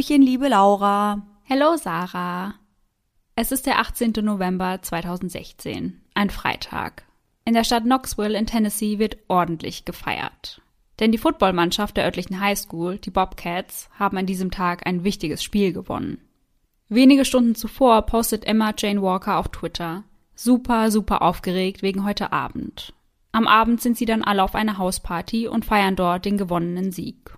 Hallöchen, liebe Laura. Hello, Sarah. Es ist der 18. November 2016, ein Freitag. In der Stadt Knoxville in Tennessee wird ordentlich gefeiert. Denn die Footballmannschaft der örtlichen Highschool, die Bobcats, haben an diesem Tag ein wichtiges Spiel gewonnen. Wenige Stunden zuvor postet Emma Jane Walker auf Twitter. Super, super aufgeregt wegen heute Abend. Am Abend sind sie dann alle auf einer Hausparty und feiern dort den gewonnenen Sieg.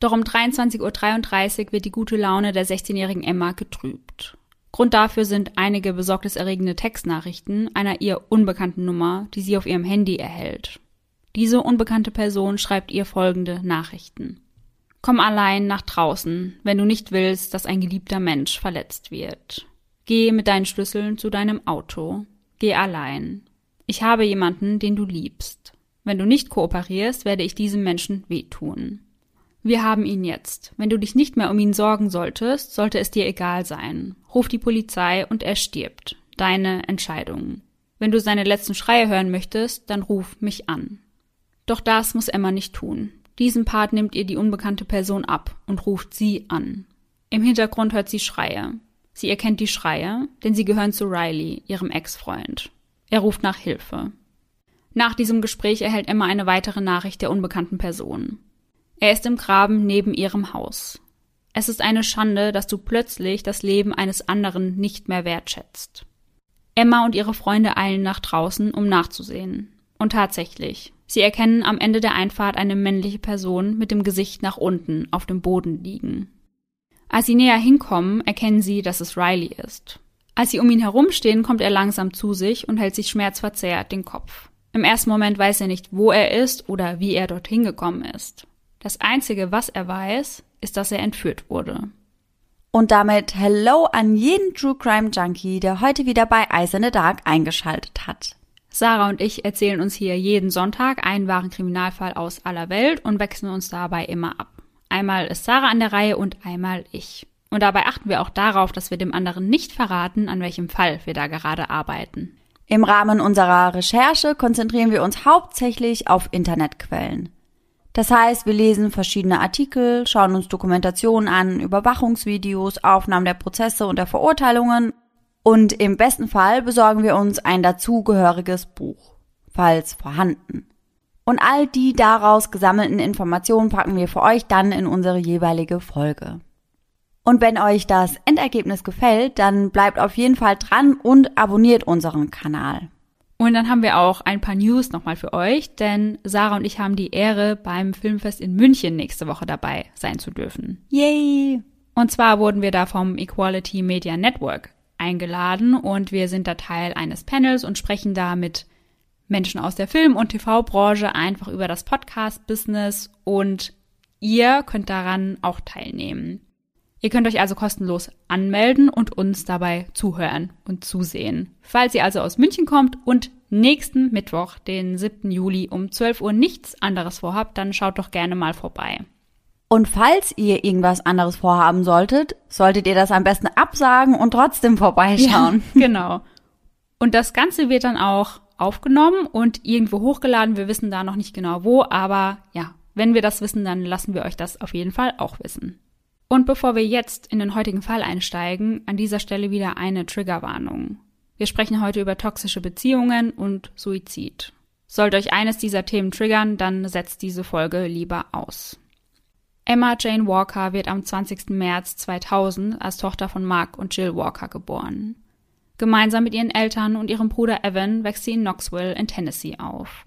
Doch um 23.33 Uhr wird die gute Laune der 16-jährigen Emma getrübt. Grund dafür sind einige besorgniserregende Textnachrichten einer ihr unbekannten Nummer, die sie auf ihrem Handy erhält. Diese unbekannte Person schreibt ihr folgende Nachrichten. Komm allein nach draußen, wenn du nicht willst, dass ein geliebter Mensch verletzt wird. Geh mit deinen Schlüsseln zu deinem Auto. Geh allein. Ich habe jemanden, den du liebst. Wenn du nicht kooperierst, werde ich diesem Menschen wehtun. Wir haben ihn jetzt. Wenn du dich nicht mehr um ihn sorgen solltest, sollte es dir egal sein. Ruf die Polizei und er stirbt. Deine Entscheidung. Wenn du seine letzten Schreie hören möchtest, dann ruf mich an. Doch das muss Emma nicht tun. Diesen Part nimmt ihr die unbekannte Person ab und ruft sie an. Im Hintergrund hört sie Schreie. Sie erkennt die Schreie, denn sie gehören zu Riley, ihrem Ex-Freund. Er ruft nach Hilfe. Nach diesem Gespräch erhält Emma eine weitere Nachricht der unbekannten Person. Er ist im Graben neben ihrem Haus. Es ist eine Schande, dass du plötzlich das Leben eines anderen nicht mehr wertschätzt. Emma und ihre Freunde eilen nach draußen, um nachzusehen. Und tatsächlich, sie erkennen am Ende der Einfahrt eine männliche Person mit dem Gesicht nach unten auf dem Boden liegen. Als sie näher hinkommen, erkennen sie, dass es Riley ist. Als sie um ihn herumstehen, kommt er langsam zu sich und hält sich schmerzverzerrt den Kopf. Im ersten Moment weiß er nicht, wo er ist oder wie er dorthin gekommen ist. Das Einzige, was er weiß, ist, dass er entführt wurde. Und damit Hello an jeden True Crime Junkie, der heute wieder bei Eyes in the Dark eingeschaltet hat. Sarah und ich erzählen uns hier jeden Sonntag einen wahren Kriminalfall aus aller Welt und wechseln uns dabei immer ab. Einmal ist Sarah an der Reihe und einmal ich. Und dabei achten wir auch darauf, dass wir dem anderen nicht verraten, an welchem Fall wir da gerade arbeiten. Im Rahmen unserer Recherche konzentrieren wir uns hauptsächlich auf Internetquellen. Das heißt, wir lesen verschiedene Artikel, schauen uns Dokumentationen an, Überwachungsvideos, Aufnahmen der Prozesse und der Verurteilungen und im besten Fall besorgen wir uns ein dazugehöriges Buch, falls vorhanden. Und all die daraus gesammelten Informationen packen wir für euch dann in unsere jeweilige Folge. Und wenn euch das Endergebnis gefällt, dann bleibt auf jeden Fall dran und abonniert unseren Kanal. Und dann haben wir auch ein paar News nochmal für euch, denn Sarah und ich haben die Ehre, beim Filmfest in München nächste Woche dabei sein zu dürfen. Yay! Und zwar wurden wir da vom Equality Media Network eingeladen und wir sind da Teil eines Panels und sprechen da mit Menschen aus der Film- und TV-Branche einfach über das Podcast-Business und ihr könnt daran auch teilnehmen. Ihr könnt euch also kostenlos anmelden und uns dabei zuhören und zusehen. Falls ihr also aus München kommt und nächsten Mittwoch, den 7. Juli um 12 Uhr nichts anderes vorhabt, dann schaut doch gerne mal vorbei. Und falls ihr irgendwas anderes vorhaben solltet, solltet ihr das am besten absagen und trotzdem vorbeischauen. Ja, genau. Und das Ganze wird dann auch aufgenommen und irgendwo hochgeladen. Wir wissen da noch nicht genau wo, aber ja, wenn wir das wissen, dann lassen wir euch das auf jeden Fall auch wissen. Und bevor wir jetzt in den heutigen Fall einsteigen, an dieser Stelle wieder eine Triggerwarnung. Wir sprechen heute über toxische Beziehungen und Suizid. Sollte euch eines dieser Themen triggern, dann setzt diese Folge lieber aus. Emma Jane Walker wird am 20. März 2000 als Tochter von Mark und Jill Walker geboren. Gemeinsam mit ihren Eltern und ihrem Bruder Evan wächst sie in Knoxville in Tennessee auf.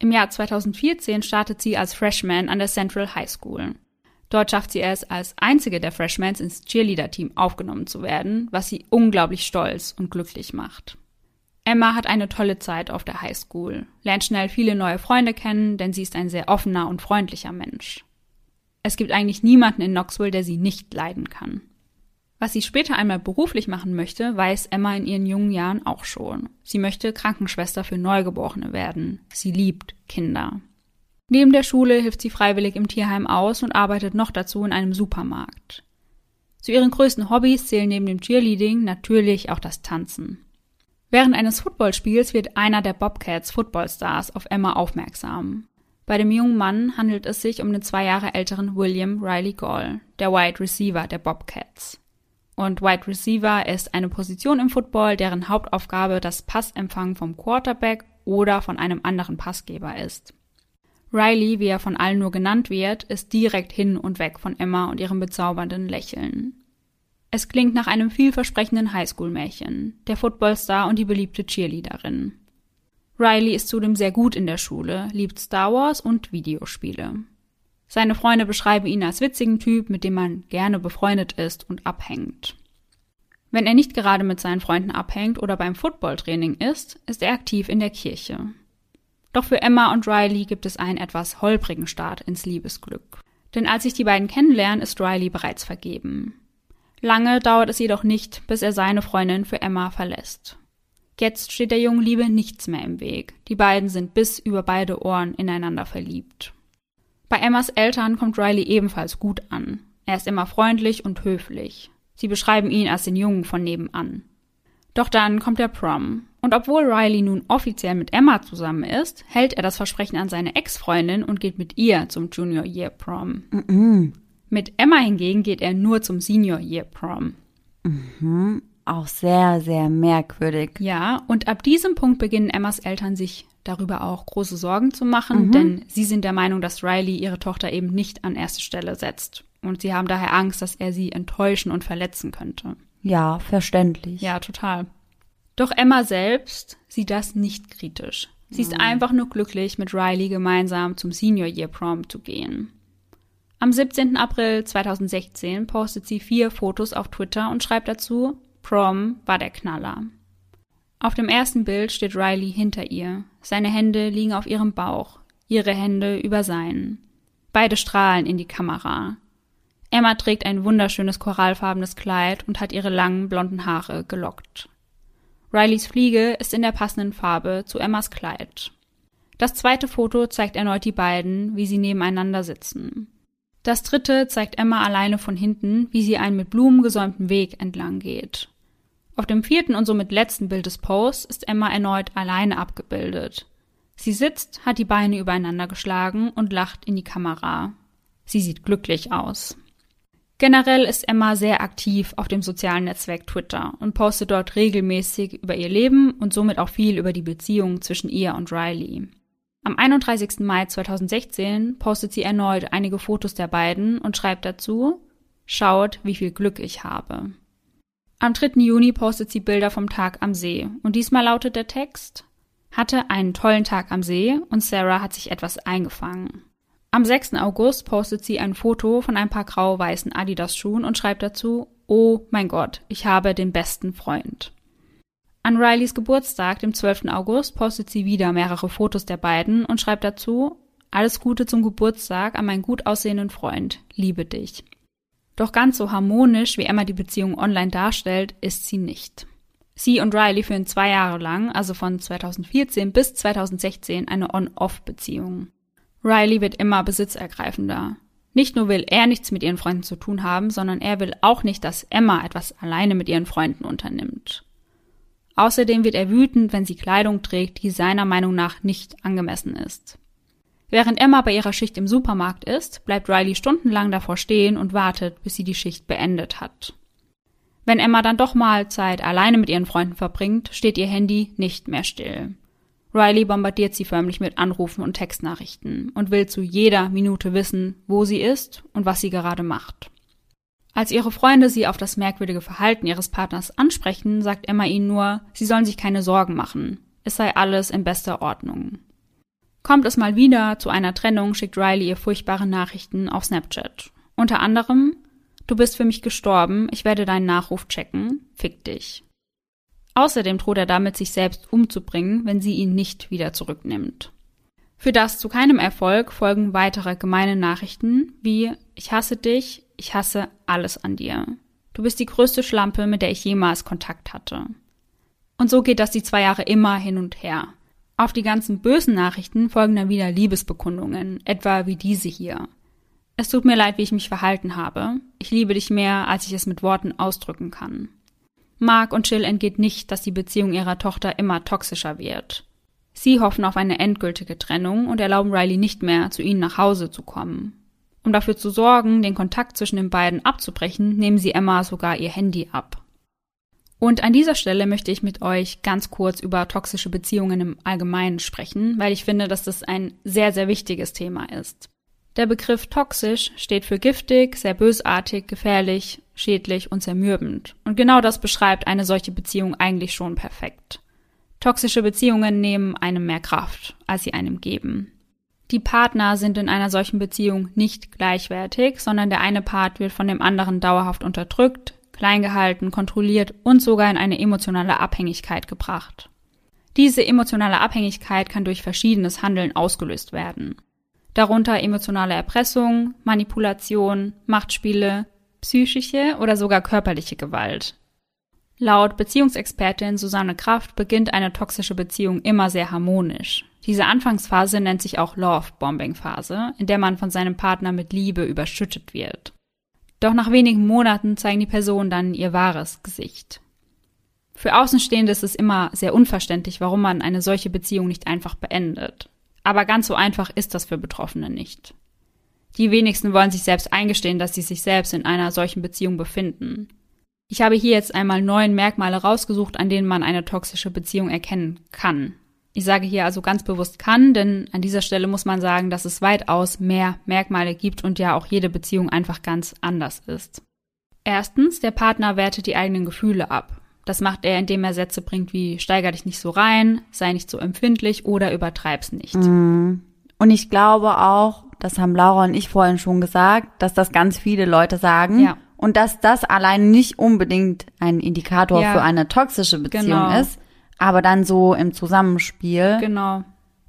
Im Jahr 2014 startet sie als Freshman an der Central High School. Dort schafft sie es, als einzige der Freshmans ins Cheerleader-Team aufgenommen zu werden, was sie unglaublich stolz und glücklich macht. Emma hat eine tolle Zeit auf der High School, lernt schnell viele neue Freunde kennen, denn sie ist ein sehr offener und freundlicher Mensch. Es gibt eigentlich niemanden in Knoxville, der sie nicht leiden kann. Was sie später einmal beruflich machen möchte, weiß Emma in ihren jungen Jahren auch schon. Sie möchte Krankenschwester für Neugeborene werden. Sie liebt Kinder. Neben der Schule hilft sie freiwillig im Tierheim aus und arbeitet noch dazu in einem Supermarkt. Zu ihren größten Hobbys zählen neben dem Cheerleading natürlich auch das Tanzen. Während eines Footballspiels wird einer der Bobcats Footballstars auf Emma aufmerksam. Bei dem jungen Mann handelt es sich um den zwei Jahre älteren William Riley Gall, der Wide Receiver der Bobcats. Und Wide Receiver ist eine Position im Football, deren Hauptaufgabe das Passempfangen vom Quarterback oder von einem anderen Passgeber ist. Riley, wie er von allen nur genannt wird, ist direkt hin und weg von Emma und ihrem bezaubernden Lächeln. Es klingt nach einem vielversprechenden Highschool-Märchen, der Footballstar und die beliebte Cheerleaderin. Riley ist zudem sehr gut in der Schule, liebt Star Wars und Videospiele. Seine Freunde beschreiben ihn als witzigen Typ, mit dem man gerne befreundet ist und abhängt. Wenn er nicht gerade mit seinen Freunden abhängt oder beim Footballtraining ist, ist er aktiv in der Kirche. Doch für Emma und Riley gibt es einen etwas holprigen Start ins Liebesglück. Denn als sich die beiden kennenlernen, ist Riley bereits vergeben. Lange dauert es jedoch nicht, bis er seine Freundin für Emma verlässt. Jetzt steht der jungen Liebe nichts mehr im Weg. Die beiden sind bis über beide Ohren ineinander verliebt. Bei Emmas Eltern kommt Riley ebenfalls gut an. Er ist immer freundlich und höflich. Sie beschreiben ihn als den Jungen von nebenan. Doch dann kommt der Prom. Und obwohl Riley nun offiziell mit Emma zusammen ist, hält er das Versprechen an seine Ex-Freundin und geht mit ihr zum Junior Year Prom. -mm. Mit Emma hingegen geht er nur zum Senior Year Prom. Mhm. Auch sehr, sehr merkwürdig. Ja, und ab diesem Punkt beginnen Emmas Eltern sich darüber auch große Sorgen zu machen, mhm. denn sie sind der Meinung, dass Riley ihre Tochter eben nicht an erste Stelle setzt. Und sie haben daher Angst, dass er sie enttäuschen und verletzen könnte. Ja, verständlich. Ja, total. Doch Emma selbst sieht das nicht kritisch. Sie ist mhm. einfach nur glücklich, mit Riley gemeinsam zum Senior Year Prom zu gehen. Am 17. April 2016 postet sie vier Fotos auf Twitter und schreibt dazu, Prom war der Knaller. Auf dem ersten Bild steht Riley hinter ihr. Seine Hände liegen auf ihrem Bauch, ihre Hände über seinen. Beide strahlen in die Kamera. Emma trägt ein wunderschönes korallfarbenes Kleid und hat ihre langen blonden Haare gelockt. Rileys Fliege ist in der passenden Farbe zu Emmas Kleid. Das zweite Foto zeigt erneut die beiden, wie sie nebeneinander sitzen. Das dritte zeigt Emma alleine von hinten, wie sie einen mit Blumen gesäumten Weg entlang geht. Auf dem vierten und somit letzten Bild des Posts ist Emma erneut alleine abgebildet. Sie sitzt, hat die Beine übereinander geschlagen und lacht in die Kamera. Sie sieht glücklich aus. Generell ist Emma sehr aktiv auf dem sozialen Netzwerk Twitter und postet dort regelmäßig über ihr Leben und somit auch viel über die Beziehung zwischen ihr und Riley. Am 31. Mai 2016 postet sie erneut einige Fotos der beiden und schreibt dazu, Schaut, wie viel Glück ich habe. Am 3. Juni postet sie Bilder vom Tag am See und diesmal lautet der Text hatte einen tollen Tag am See und Sarah hat sich etwas eingefangen. Am 6. August postet sie ein Foto von ein paar grau-weißen Adidas-Schuhen und schreibt dazu, Oh mein Gott, ich habe den besten Freund. An Rileys Geburtstag, dem 12. August, postet sie wieder mehrere Fotos der beiden und schreibt dazu, Alles Gute zum Geburtstag an meinen gut aussehenden Freund, liebe dich. Doch ganz so harmonisch, wie Emma die Beziehung online darstellt, ist sie nicht. Sie und Riley führen zwei Jahre lang, also von 2014 bis 2016, eine On-Off-Beziehung. Riley wird immer besitzergreifender. Nicht nur will er nichts mit ihren Freunden zu tun haben, sondern er will auch nicht, dass Emma etwas alleine mit ihren Freunden unternimmt. Außerdem wird er wütend, wenn sie Kleidung trägt, die seiner Meinung nach nicht angemessen ist. Während Emma bei ihrer Schicht im Supermarkt ist, bleibt Riley stundenlang davor stehen und wartet, bis sie die Schicht beendet hat. Wenn Emma dann doch mal Zeit alleine mit ihren Freunden verbringt, steht ihr Handy nicht mehr still. Riley bombardiert sie förmlich mit Anrufen und Textnachrichten und will zu jeder Minute wissen, wo sie ist und was sie gerade macht. Als ihre Freunde sie auf das merkwürdige Verhalten ihres Partners ansprechen, sagt Emma ihnen nur, sie sollen sich keine Sorgen machen. Es sei alles in bester Ordnung. Kommt es mal wieder zu einer Trennung, schickt Riley ihr furchtbare Nachrichten auf Snapchat. Unter anderem, du bist für mich gestorben, ich werde deinen Nachruf checken, fick dich. Außerdem droht er damit, sich selbst umzubringen, wenn sie ihn nicht wieder zurücknimmt. Für das zu keinem Erfolg folgen weitere gemeine Nachrichten wie Ich hasse dich, ich hasse alles an dir. Du bist die größte Schlampe, mit der ich jemals Kontakt hatte. Und so geht das die zwei Jahre immer hin und her. Auf die ganzen bösen Nachrichten folgen dann wieder Liebesbekundungen, etwa wie diese hier. Es tut mir leid, wie ich mich verhalten habe. Ich liebe dich mehr, als ich es mit Worten ausdrücken kann. Mark und Jill entgeht nicht, dass die Beziehung ihrer Tochter immer toxischer wird. Sie hoffen auf eine endgültige Trennung und erlauben Riley nicht mehr, zu ihnen nach Hause zu kommen. Um dafür zu sorgen, den Kontakt zwischen den beiden abzubrechen, nehmen sie Emma sogar ihr Handy ab. Und an dieser Stelle möchte ich mit euch ganz kurz über toxische Beziehungen im Allgemeinen sprechen, weil ich finde, dass das ein sehr, sehr wichtiges Thema ist. Der Begriff toxisch steht für giftig, sehr bösartig, gefährlich, schädlich und zermürbend. Und genau das beschreibt eine solche Beziehung eigentlich schon perfekt. Toxische Beziehungen nehmen einem mehr Kraft, als sie einem geben. Die Partner sind in einer solchen Beziehung nicht gleichwertig, sondern der eine Part wird von dem anderen dauerhaft unterdrückt, klein gehalten, kontrolliert und sogar in eine emotionale Abhängigkeit gebracht. Diese emotionale Abhängigkeit kann durch verschiedenes Handeln ausgelöst werden. Darunter emotionale Erpressung, Manipulation, Machtspiele, psychische oder sogar körperliche Gewalt. Laut Beziehungsexpertin Susanne Kraft beginnt eine toxische Beziehung immer sehr harmonisch. Diese Anfangsphase nennt sich auch Love-Bombing-Phase, in der man von seinem Partner mit Liebe überschüttet wird. Doch nach wenigen Monaten zeigen die Personen dann ihr wahres Gesicht. Für Außenstehende ist es immer sehr unverständlich, warum man eine solche Beziehung nicht einfach beendet. Aber ganz so einfach ist das für Betroffene nicht. Die wenigsten wollen sich selbst eingestehen, dass sie sich selbst in einer solchen Beziehung befinden. Ich habe hier jetzt einmal neun Merkmale rausgesucht, an denen man eine toxische Beziehung erkennen kann. Ich sage hier also ganz bewusst kann, denn an dieser Stelle muss man sagen, dass es weitaus mehr Merkmale gibt und ja auch jede Beziehung einfach ganz anders ist. Erstens, der Partner wertet die eigenen Gefühle ab. Das macht er, indem er Sätze bringt wie steiger dich nicht so rein, sei nicht so empfindlich oder übertreib's nicht. Mhm. Und ich glaube auch, das haben Laura und ich vorhin schon gesagt, dass das ganz viele Leute sagen. Ja. Und dass das allein nicht unbedingt ein Indikator Ja. für eine toxische Beziehung Genau. ist, aber dann so im Zusammenspiel. Genau.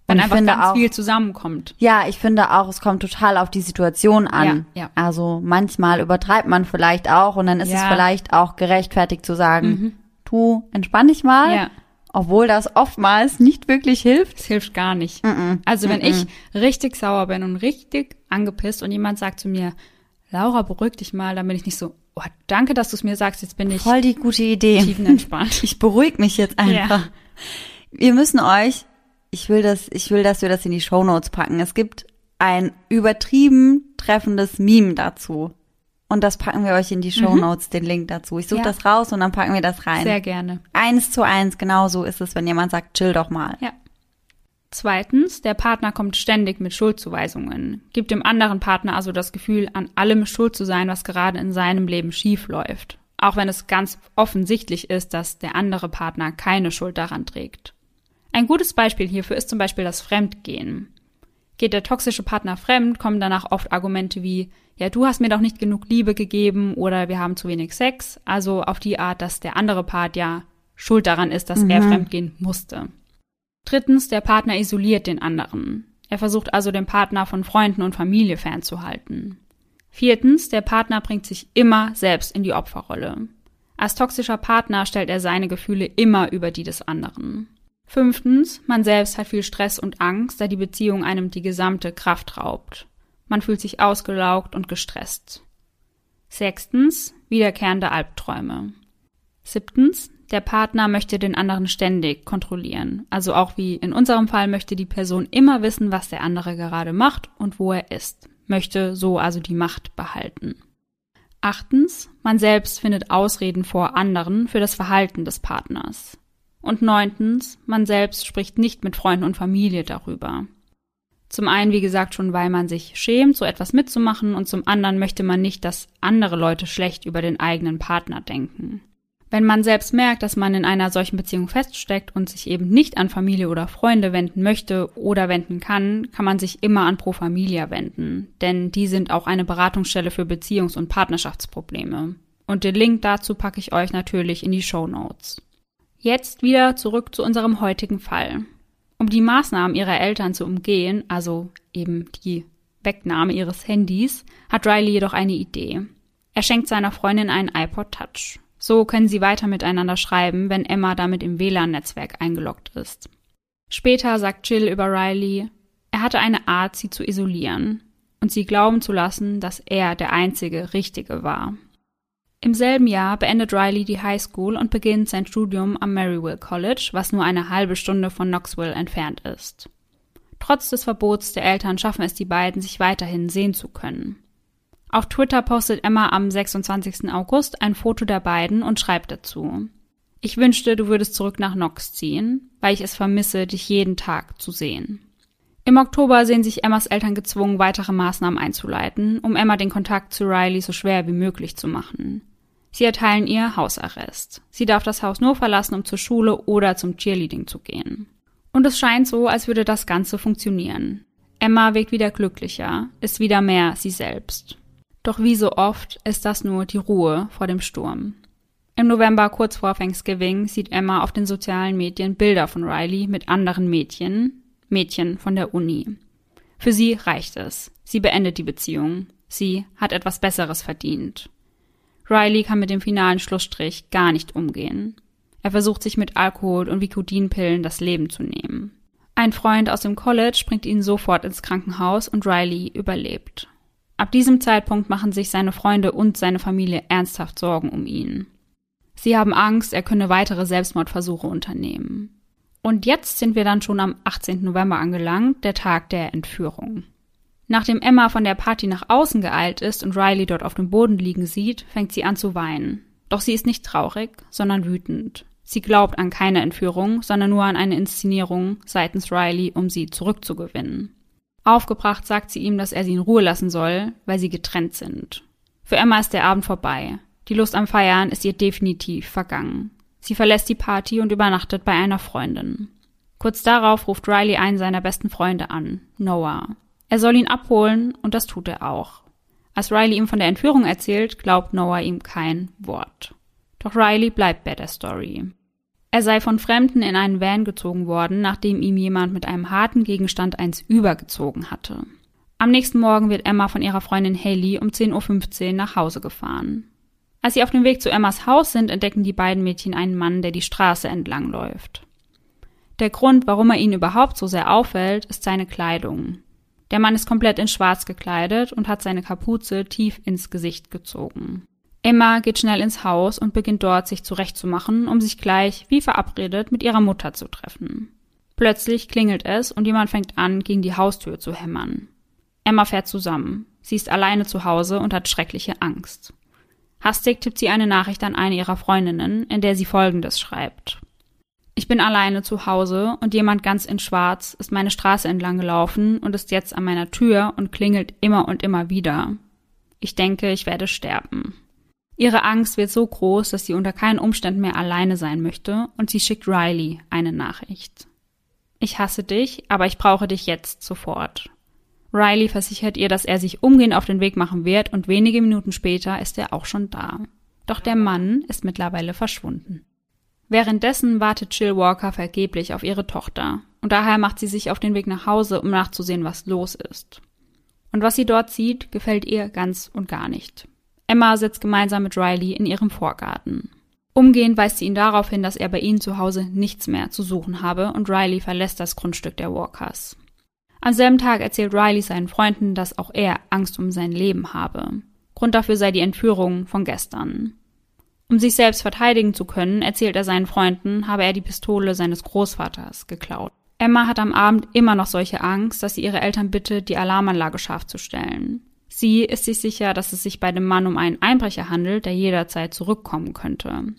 Wenn ich einfach finde ganz auch- viel zusammenkommt. Ja, ich finde auch, es kommt total auf die Situation an. Ja, ja. Also manchmal übertreibt man vielleicht auch und dann ist es Ja. Mhm. vielleicht auch gerechtfertigt zu sagen, du entspann dich mal, Ja. obwohl das oftmals nicht wirklich hilft. Es hilft gar nicht. Also wenn ich richtig sauer bin und richtig angepisst und jemand sagt zu mir, Laura, beruhig dich mal, dann bin ich nicht so, oh, danke, dass du es mir sagst, jetzt bin ich Voll die gute Idee. tiefenentspannt. Ich beruhige mich jetzt einfach. Wir müssen euch, ich will das, ich will, dass wir das in die Shownotes packen. Es gibt ein übertrieben treffendes Meme dazu. Und das packen wir euch in die Shownotes, den Link dazu. Ich suche Mhm. Ja. das raus und dann packen wir das rein. Sehr gerne. Eins zu eins, genau so ist es, wenn jemand sagt, chill doch mal. Ja. Zweitens, der Partner kommt ständig mit Schuldzuweisungen, gibt dem anderen Partner also das Gefühl, an allem schuld zu sein, was gerade in seinem Leben schief läuft. Auch wenn es ganz offensichtlich ist, dass der andere Partner keine Schuld daran trägt. Ein gutes Beispiel hierfür ist zum Beispiel das Fremdgehen. Geht der toxische Partner fremd, kommen danach oft Argumente wie, ja, du hast mir doch nicht genug Liebe gegeben oder wir haben zu wenig Sex, also auf die Art, dass der andere Part ja schuld daran ist, dass er fremdgehen musste. Drittens, der Partner isoliert den anderen. Er versucht also den Partner von Freunden und Familie fernzuhalten. Viertens, der Partner bringt sich immer selbst in die Opferrolle. Als toxischer Partner stellt er seine Gefühle immer über die des anderen. Fünftens, man selbst hat viel Stress und Angst, da die Beziehung einem die gesamte Kraft raubt. Man fühlt sich ausgelaugt und gestresst. Sechstens, wiederkehrende Albträume. Siebtens, der Partner möchte den anderen ständig kontrollieren. Also auch wie in unserem Fall möchte die Person immer wissen, was der andere gerade macht und wo er ist. Möchte so also die Macht behalten. Achtens, man selbst findet Ausreden vor anderen für das Verhalten des Partners. Und neuntens, man selbst spricht nicht mit Freunden und Familie darüber. Zum einen, wie gesagt, schon weil man sich schämt, so etwas mitzumachen, und zum anderen möchte man nicht, dass andere Leute schlecht über den eigenen Partner denken. Wenn man selbst merkt, dass man in einer solchen Beziehung feststeckt und sich eben nicht an Familie oder Freunde wenden möchte oder wenden kann, kann man sich immer an Pro Familia wenden, denn die sind auch eine Beratungsstelle für Beziehungs- und Partnerschaftsprobleme. Und den Link dazu packe ich euch natürlich in die Show Notes. Jetzt wieder zurück zu unserem heutigen Fall. Um die Maßnahmen ihrer Eltern zu umgehen, also eben die Wegnahme ihres Handys, hat Riley jedoch eine Idee. Er schenkt seiner Freundin einen iPod Touch. So können sie weiter miteinander schreiben, wenn Emma damit im WLAN-Netzwerk eingeloggt ist. Später sagt Jill über Riley, er hatte eine Art, sie zu isolieren und sie glauben zu lassen, dass er der einzige Richtige war. Im selben Jahr beendet Riley die High School und beginnt sein Studium am Maryville College, was nur eine halbe Stunde von Knoxville entfernt ist. Trotz des Verbots der Eltern schaffen es die beiden, sich weiterhin sehen zu können. Auf Twitter postet Emma am 26. August ein Foto der beiden und schreibt dazu. Ich wünschte, du würdest zurück nach Knox ziehen, weil ich es vermisse, dich jeden Tag zu sehen. Im Oktober sehen sich Emmas Eltern gezwungen, weitere Maßnahmen einzuleiten, um Emma den Kontakt zu Riley so schwer wie möglich zu machen. Sie erteilen ihr Hausarrest. Sie darf das Haus nur verlassen, um zur Schule oder zum Cheerleading zu gehen. Und es scheint so, als würde das Ganze funktionieren. Emma wirkt wieder glücklicher, ist wieder mehr sie selbst. Doch wie so oft ist das nur die Ruhe vor dem Sturm. Im November, kurz vor Thanksgiving, sieht Emma auf den sozialen Medien Bilder von Riley mit anderen Mädchen, Mädchen von der Uni. Für sie reicht es. Sie beendet die Beziehung. Sie hat etwas Besseres verdient. Riley kann mit dem finalen Schlussstrich gar nicht umgehen. Er versucht sich mit Alkohol und Vicodinpillen das Leben zu nehmen. Ein Freund aus dem College bringt ihn sofort ins Krankenhaus und Riley überlebt. Ab diesem Zeitpunkt machen sich seine Freunde und seine Familie ernsthaft Sorgen um ihn. Sie haben Angst, er könne weitere Selbstmordversuche unternehmen. Und jetzt sind wir dann schon am 18. November angelangt, der Tag der Entführung. Nachdem Emma von der Party nach außen geeilt ist und Riley dort auf dem Boden liegen sieht, fängt sie an zu weinen. Doch sie ist nicht traurig, sondern wütend. Sie glaubt an keine Entführung, sondern nur an eine Inszenierung seitens Riley, um sie zurückzugewinnen. Aufgebracht sagt sie ihm, dass er sie in Ruhe lassen soll, weil sie getrennt sind. Für Emma ist der Abend vorbei. Die Lust am Feiern ist ihr definitiv vergangen. Sie verlässt die Party und übernachtet bei einer Freundin. Kurz darauf ruft Riley einen seiner besten Freunde an, Noah. Er soll ihn abholen und das tut er auch. Als Riley ihm von der Entführung erzählt, glaubt Noah ihm kein Wort. Doch Riley bleibt bei der Story. Er sei von Fremden in einen Van gezogen worden, nachdem ihm jemand mit einem harten Gegenstand eins übergezogen hatte. Am nächsten Morgen wird Emma von ihrer Freundin Haley um 10.15 Uhr nach Hause gefahren. Als sie auf dem Weg zu Emmas Haus sind, entdecken die beiden Mädchen einen Mann, der die Straße entlang läuft. Der Grund, warum er ihnen überhaupt so sehr auffällt, ist seine Kleidung. Der Mann ist komplett in Schwarz gekleidet und hat seine Kapuze tief ins Gesicht gezogen. Emma geht schnell ins Haus und beginnt dort sich zurechtzumachen, um sich gleich, wie verabredet, mit ihrer Mutter zu treffen. Plötzlich klingelt es und jemand fängt an, gegen die Haustür zu hämmern. Emma fährt zusammen. Sie ist alleine zu Hause und hat schreckliche Angst. Hastig tippt sie eine Nachricht an eine ihrer Freundinnen, in der sie Folgendes schreibt. Ich bin alleine zu Hause und jemand ganz in Schwarz ist meine Straße entlang gelaufen und ist jetzt an meiner Tür und klingelt immer und immer wieder. Ich denke, ich werde sterben. Ihre Angst wird so groß, dass sie unter keinen Umständen mehr alleine sein möchte und sie schickt Riley eine Nachricht. Ich hasse dich, aber ich brauche dich jetzt sofort. Riley versichert ihr, dass er sich umgehend auf den Weg machen wird und wenige Minuten später ist er auch schon da. Doch der Mann ist mittlerweile verschwunden. Währenddessen wartet Jill Walker vergeblich auf ihre Tochter und daher macht sie sich auf den Weg nach Hause, um nachzusehen, was los ist. Und was sie dort sieht, gefällt ihr ganz und gar nicht. Emma sitzt gemeinsam mit Riley in ihrem Vorgarten. Umgehend weist sie ihn darauf hin, dass er bei ihnen zu Hause nichts mehr zu suchen habe und Riley verlässt das Grundstück der Walkers. Am selben Tag erzählt Riley seinen Freunden, dass auch er Angst um sein Leben habe. Grund dafür sei die Entführung von gestern. Um sich selbst verteidigen zu können, erzählt er seinen Freunden, habe er die Pistole seines Großvaters geklaut. Emma hat am Abend immer noch solche Angst, dass sie ihre Eltern bittet, die Alarmanlage scharf zu stellen. Sie ist sich sicher, dass es sich bei dem Mann um einen Einbrecher handelt, der jederzeit zurückkommen könnte.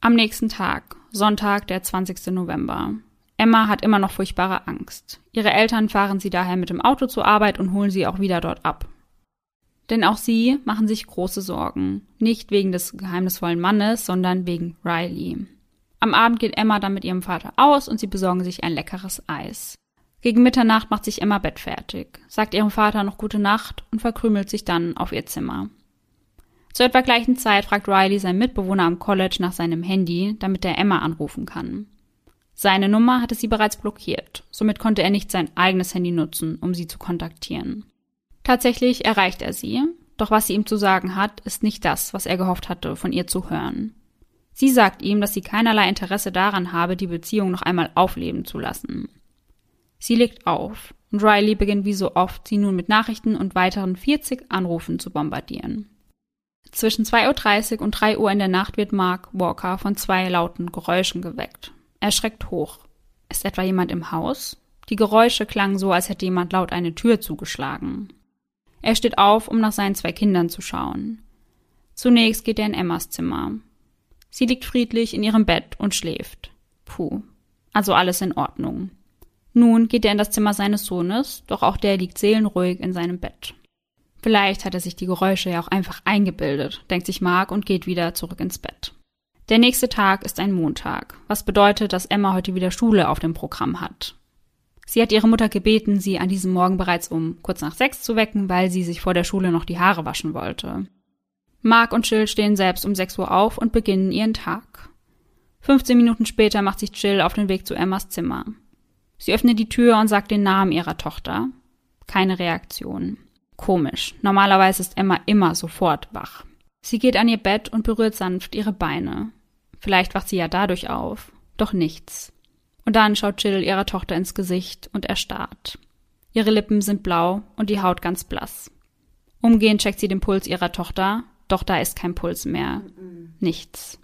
Am nächsten Tag, Sonntag, der 20. November. Emma hat immer noch furchtbare Angst. Ihre Eltern fahren sie daher mit dem Auto zur Arbeit und holen sie auch wieder dort ab. Denn auch sie machen sich große Sorgen. Nicht wegen des geheimnisvollen Mannes, sondern wegen Riley. Am Abend geht Emma dann mit ihrem Vater aus und sie besorgen sich ein leckeres Eis. Gegen Mitternacht macht sich Emma bettfertig, sagt ihrem Vater noch gute Nacht und verkrümelt sich dann auf ihr Zimmer. Zur etwa gleichen Zeit fragt Riley seinen Mitbewohner am College nach seinem Handy, damit er Emma anrufen kann. Seine Nummer hatte sie bereits blockiert, somit konnte er nicht sein eigenes Handy nutzen, um sie zu kontaktieren. Tatsächlich erreicht er sie, doch was sie ihm zu sagen hat, ist nicht das, was er gehofft hatte, von ihr zu hören. Sie sagt ihm, dass sie keinerlei Interesse daran habe, die Beziehung noch einmal aufleben zu lassen. Sie legt auf und Riley beginnt wie so oft, sie nun mit Nachrichten und weiteren 40 Anrufen zu bombardieren. Zwischen 2.30 Uhr und 3 Uhr in der Nacht wird Mark Walker von zwei lauten Geräuschen geweckt. Er schreckt hoch. Ist etwa jemand im Haus? Die Geräusche klangen so, als hätte jemand laut eine Tür zugeschlagen. Er steht auf, um nach seinen zwei Kindern zu schauen. Zunächst geht er in Emmas Zimmer. Sie liegt friedlich in ihrem Bett und schläft. Puh. Also alles in Ordnung. Nun geht er in das Zimmer seines Sohnes, doch auch der liegt seelenruhig in seinem Bett. Vielleicht hat er sich die Geräusche ja auch einfach eingebildet, denkt sich Mark und geht wieder zurück ins Bett. Der nächste Tag ist ein Montag, was bedeutet, dass Emma heute wieder Schule auf dem Programm hat. Sie hat ihre Mutter gebeten, sie an diesem Morgen bereits um kurz nach sechs zu wecken, weil sie sich vor der Schule noch die Haare waschen wollte. Mark und Jill stehen selbst um sechs Uhr auf und beginnen ihren Tag. 15 Minuten später macht sich Jill auf den Weg zu Emmas Zimmer. Sie öffnet die Tür und sagt den Namen ihrer Tochter. Keine Reaktion. Komisch. Normalerweise ist Emma immer sofort wach. Sie geht an ihr Bett und berührt sanft ihre Beine. Vielleicht wacht sie ja dadurch auf. Doch nichts. Und dann schaut Jill ihrer Tochter ins Gesicht und erstarrt. Ihre Lippen sind blau und die Haut ganz blass. Umgehend checkt sie den Puls ihrer Tochter, doch da ist kein Puls mehr. Nichts.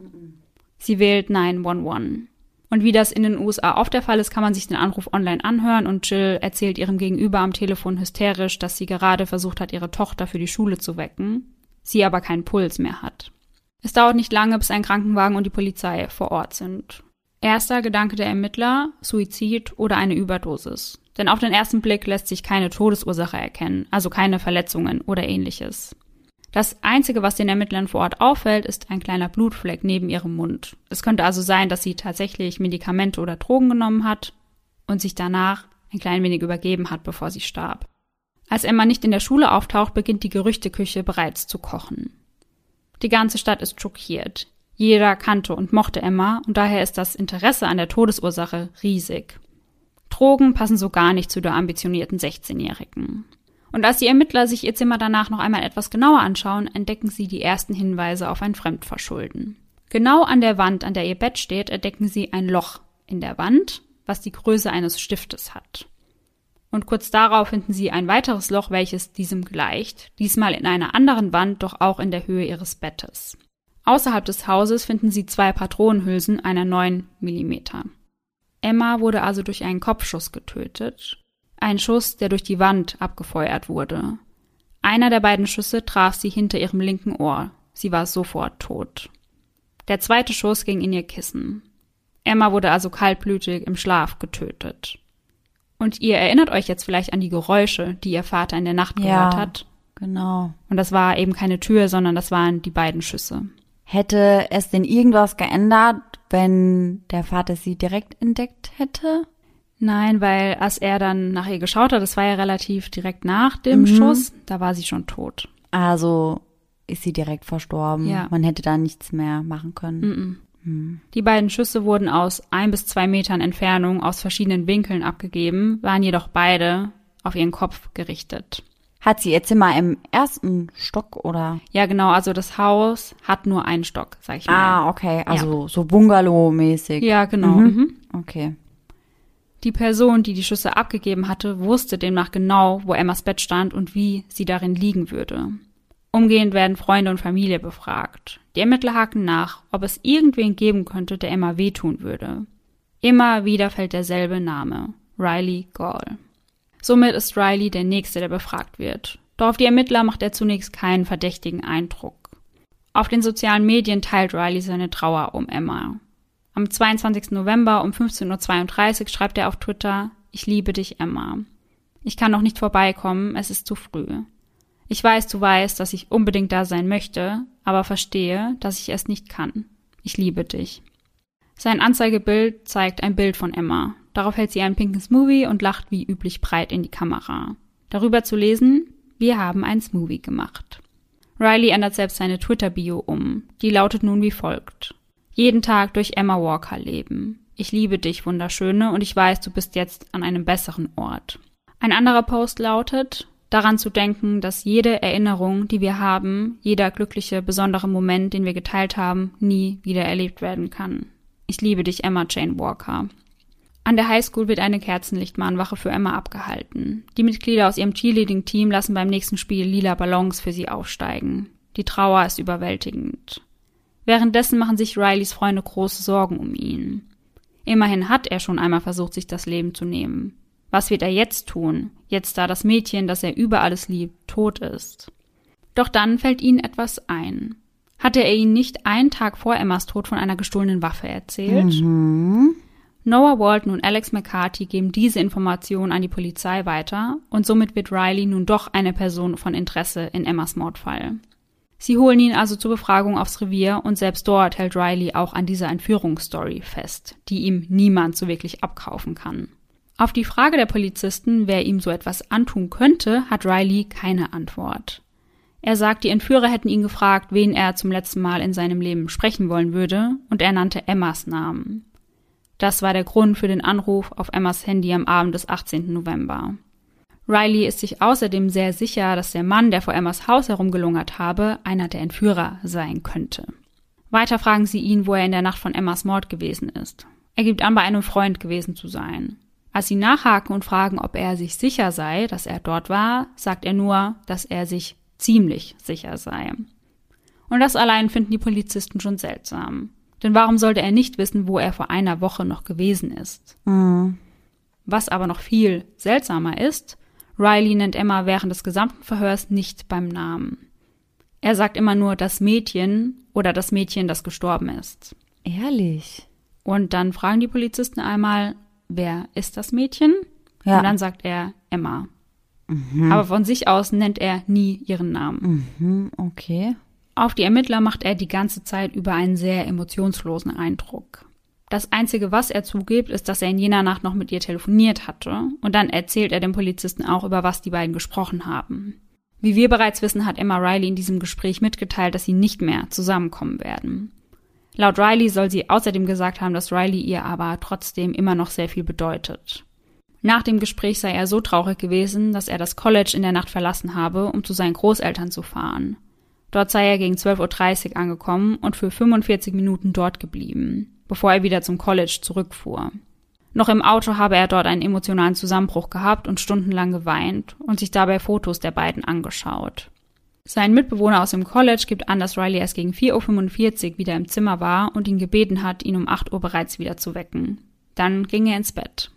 Sie wählt 911. Und wie das in den USA oft der Fall ist, kann man sich den Anruf online anhören und Jill erzählt ihrem Gegenüber am Telefon hysterisch, dass sie gerade versucht hat, ihre Tochter für die Schule zu wecken, sie aber keinen Puls mehr hat. Es dauert nicht lange, bis ein Krankenwagen und die Polizei vor Ort sind. Erster Gedanke der Ermittler, Suizid oder eine Überdosis. Denn auf den ersten Blick lässt sich keine Todesursache erkennen, also keine Verletzungen oder ähnliches. Das Einzige, was den Ermittlern vor Ort auffällt, ist ein kleiner Blutfleck neben ihrem Mund. Es könnte also sein, dass sie tatsächlich Medikamente oder Drogen genommen hat und sich danach ein klein wenig übergeben hat, bevor sie starb. Als Emma nicht in der Schule auftaucht, beginnt die Gerüchteküche bereits zu kochen. Die ganze Stadt ist schockiert. Jeder kannte und mochte Emma und daher ist das Interesse an der Todesursache riesig. Drogen passen so gar nicht zu der ambitionierten 16-Jährigen. Und als die Ermittler sich ihr Zimmer danach noch einmal etwas genauer anschauen, entdecken sie die ersten Hinweise auf ein Fremdverschulden. Genau an der Wand, an der ihr Bett steht, entdecken sie ein Loch in der Wand, was die Größe eines Stiftes hat. Und kurz darauf finden sie ein weiteres Loch, welches diesem gleicht, diesmal in einer anderen Wand, doch auch in der Höhe ihres Bettes. Außerhalb des Hauses finden sie zwei Patronenhülsen einer 9 mm. Emma wurde also durch einen Kopfschuss getötet ein Schuss, der durch die Wand abgefeuert wurde. Einer der beiden Schüsse traf sie hinter ihrem linken Ohr. Sie war sofort tot. Der zweite Schuss ging in ihr Kissen. Emma wurde also kaltblütig im Schlaf getötet. Und ihr erinnert euch jetzt vielleicht an die Geräusche, die ihr Vater in der Nacht gehört ja, hat. Genau. Und das war eben keine Tür, sondern das waren die beiden Schüsse. Hätte es denn irgendwas geändert, wenn der Vater sie direkt entdeckt hätte? Nein, weil als er dann nach ihr geschaut hat, das war ja relativ direkt nach dem mhm. Schuss, da war sie schon tot. Also ist sie direkt verstorben. Ja. Man hätte da nichts mehr machen können. Mhm. Die beiden Schüsse wurden aus ein bis zwei Metern Entfernung aus verschiedenen Winkeln abgegeben, waren jedoch beide auf ihren Kopf gerichtet. Hat sie ihr Zimmer im ersten Stock oder? Ja, genau. Also das Haus hat nur einen Stock, sag ich mal. Ah, okay. Also ja. so Bungalow-mäßig. Ja, genau. Mhm. Mhm. Okay. Die Person, die die Schüsse abgegeben hatte, wusste demnach genau, wo Emmas Bett stand und wie sie darin liegen würde. Umgehend werden Freunde und Familie befragt. Die Ermittler haken nach, ob es irgendwen geben könnte, der Emma wehtun würde. Immer wieder fällt derselbe Name, Riley Gall. Somit ist Riley der Nächste, der befragt wird. Doch auf die Ermittler macht er zunächst keinen verdächtigen Eindruck. Auf den sozialen Medien teilt Riley seine Trauer um Emma. Am 22. November um 15.32 Uhr schreibt er auf Twitter, ich liebe dich, Emma. Ich kann noch nicht vorbeikommen, es ist zu früh. Ich weiß, du weißt, dass ich unbedingt da sein möchte, aber verstehe, dass ich es nicht kann. Ich liebe dich. Sein Anzeigebild zeigt ein Bild von Emma. Darauf hält sie einen pinken Smoothie und lacht wie üblich breit in die Kamera. Darüber zu lesen, wir haben ein Smoothie gemacht. Riley ändert selbst seine Twitter-Bio um. Die lautet nun wie folgt jeden Tag durch Emma Walker leben. Ich liebe dich, Wunderschöne, und ich weiß, du bist jetzt an einem besseren Ort. Ein anderer Post lautet, daran zu denken, dass jede Erinnerung, die wir haben, jeder glückliche, besondere Moment, den wir geteilt haben, nie wieder erlebt werden kann. Ich liebe dich, Emma Jane Walker. An der Highschool wird eine Kerzenlichtmahnwache für Emma abgehalten. Die Mitglieder aus ihrem Cheerleading-Team lassen beim nächsten Spiel lila Ballons für sie aufsteigen. Die Trauer ist überwältigend. Währenddessen machen sich Rileys Freunde große Sorgen um ihn. Immerhin hat er schon einmal versucht, sich das Leben zu nehmen. Was wird er jetzt tun, jetzt da das Mädchen, das er über alles liebt, tot ist? Doch dann fällt ihnen etwas ein. Hatte er ihnen nicht einen Tag vor Emmas Tod von einer gestohlenen Waffe erzählt? Mhm. Noah Walton und Alex McCarthy geben diese Information an die Polizei weiter und somit wird Riley nun doch eine Person von Interesse in Emmas Mordfall. Sie holen ihn also zur Befragung aufs Revier und selbst dort hält Riley auch an dieser Entführungsstory fest, die ihm niemand so wirklich abkaufen kann. Auf die Frage der Polizisten, wer ihm so etwas antun könnte, hat Riley keine Antwort. Er sagt, die Entführer hätten ihn gefragt, wen er zum letzten Mal in seinem Leben sprechen wollen würde, und er nannte Emmas Namen. Das war der Grund für den Anruf auf Emmas Handy am Abend des 18. November. Riley ist sich außerdem sehr sicher, dass der Mann, der vor Emmas Haus herumgelungert habe, einer der Entführer sein könnte. Weiter fragen sie ihn, wo er in der Nacht von Emmas Mord gewesen ist. Er gibt an, bei einem Freund gewesen zu sein. Als sie nachhaken und fragen, ob er sich sicher sei, dass er dort war, sagt er nur, dass er sich ziemlich sicher sei. Und das allein finden die Polizisten schon seltsam. Denn warum sollte er nicht wissen, wo er vor einer Woche noch gewesen ist? Mhm. Was aber noch viel seltsamer ist, Riley nennt Emma während des gesamten Verhörs nicht beim Namen. Er sagt immer nur das Mädchen oder das Mädchen, das gestorben ist. Ehrlich? Und dann fragen die Polizisten einmal, wer ist das Mädchen? Ja. Und dann sagt er Emma. Aber von sich aus nennt er nie ihren Namen. Mhm, okay. Auf die Ermittler macht er die ganze Zeit über einen sehr emotionslosen Eindruck. Das Einzige, was er zugibt, ist, dass er in jener Nacht noch mit ihr telefoniert hatte, und dann erzählt er dem Polizisten auch, über was die beiden gesprochen haben. Wie wir bereits wissen, hat Emma Riley in diesem Gespräch mitgeteilt, dass sie nicht mehr zusammenkommen werden. Laut Riley soll sie außerdem gesagt haben, dass Riley ihr aber trotzdem immer noch sehr viel bedeutet. Nach dem Gespräch sei er so traurig gewesen, dass er das College in der Nacht verlassen habe, um zu seinen Großeltern zu fahren. Dort sei er gegen 12.30 Uhr angekommen und für 45 Minuten dort geblieben, bevor er wieder zum College zurückfuhr. Noch im Auto habe er dort einen emotionalen Zusammenbruch gehabt und stundenlang geweint und sich dabei Fotos der beiden angeschaut. Sein Mitbewohner aus dem College gibt an, dass Riley erst gegen 4.45 Uhr wieder im Zimmer war und ihn gebeten hat, ihn um 8 Uhr bereits wieder zu wecken. Dann ging er ins Bett.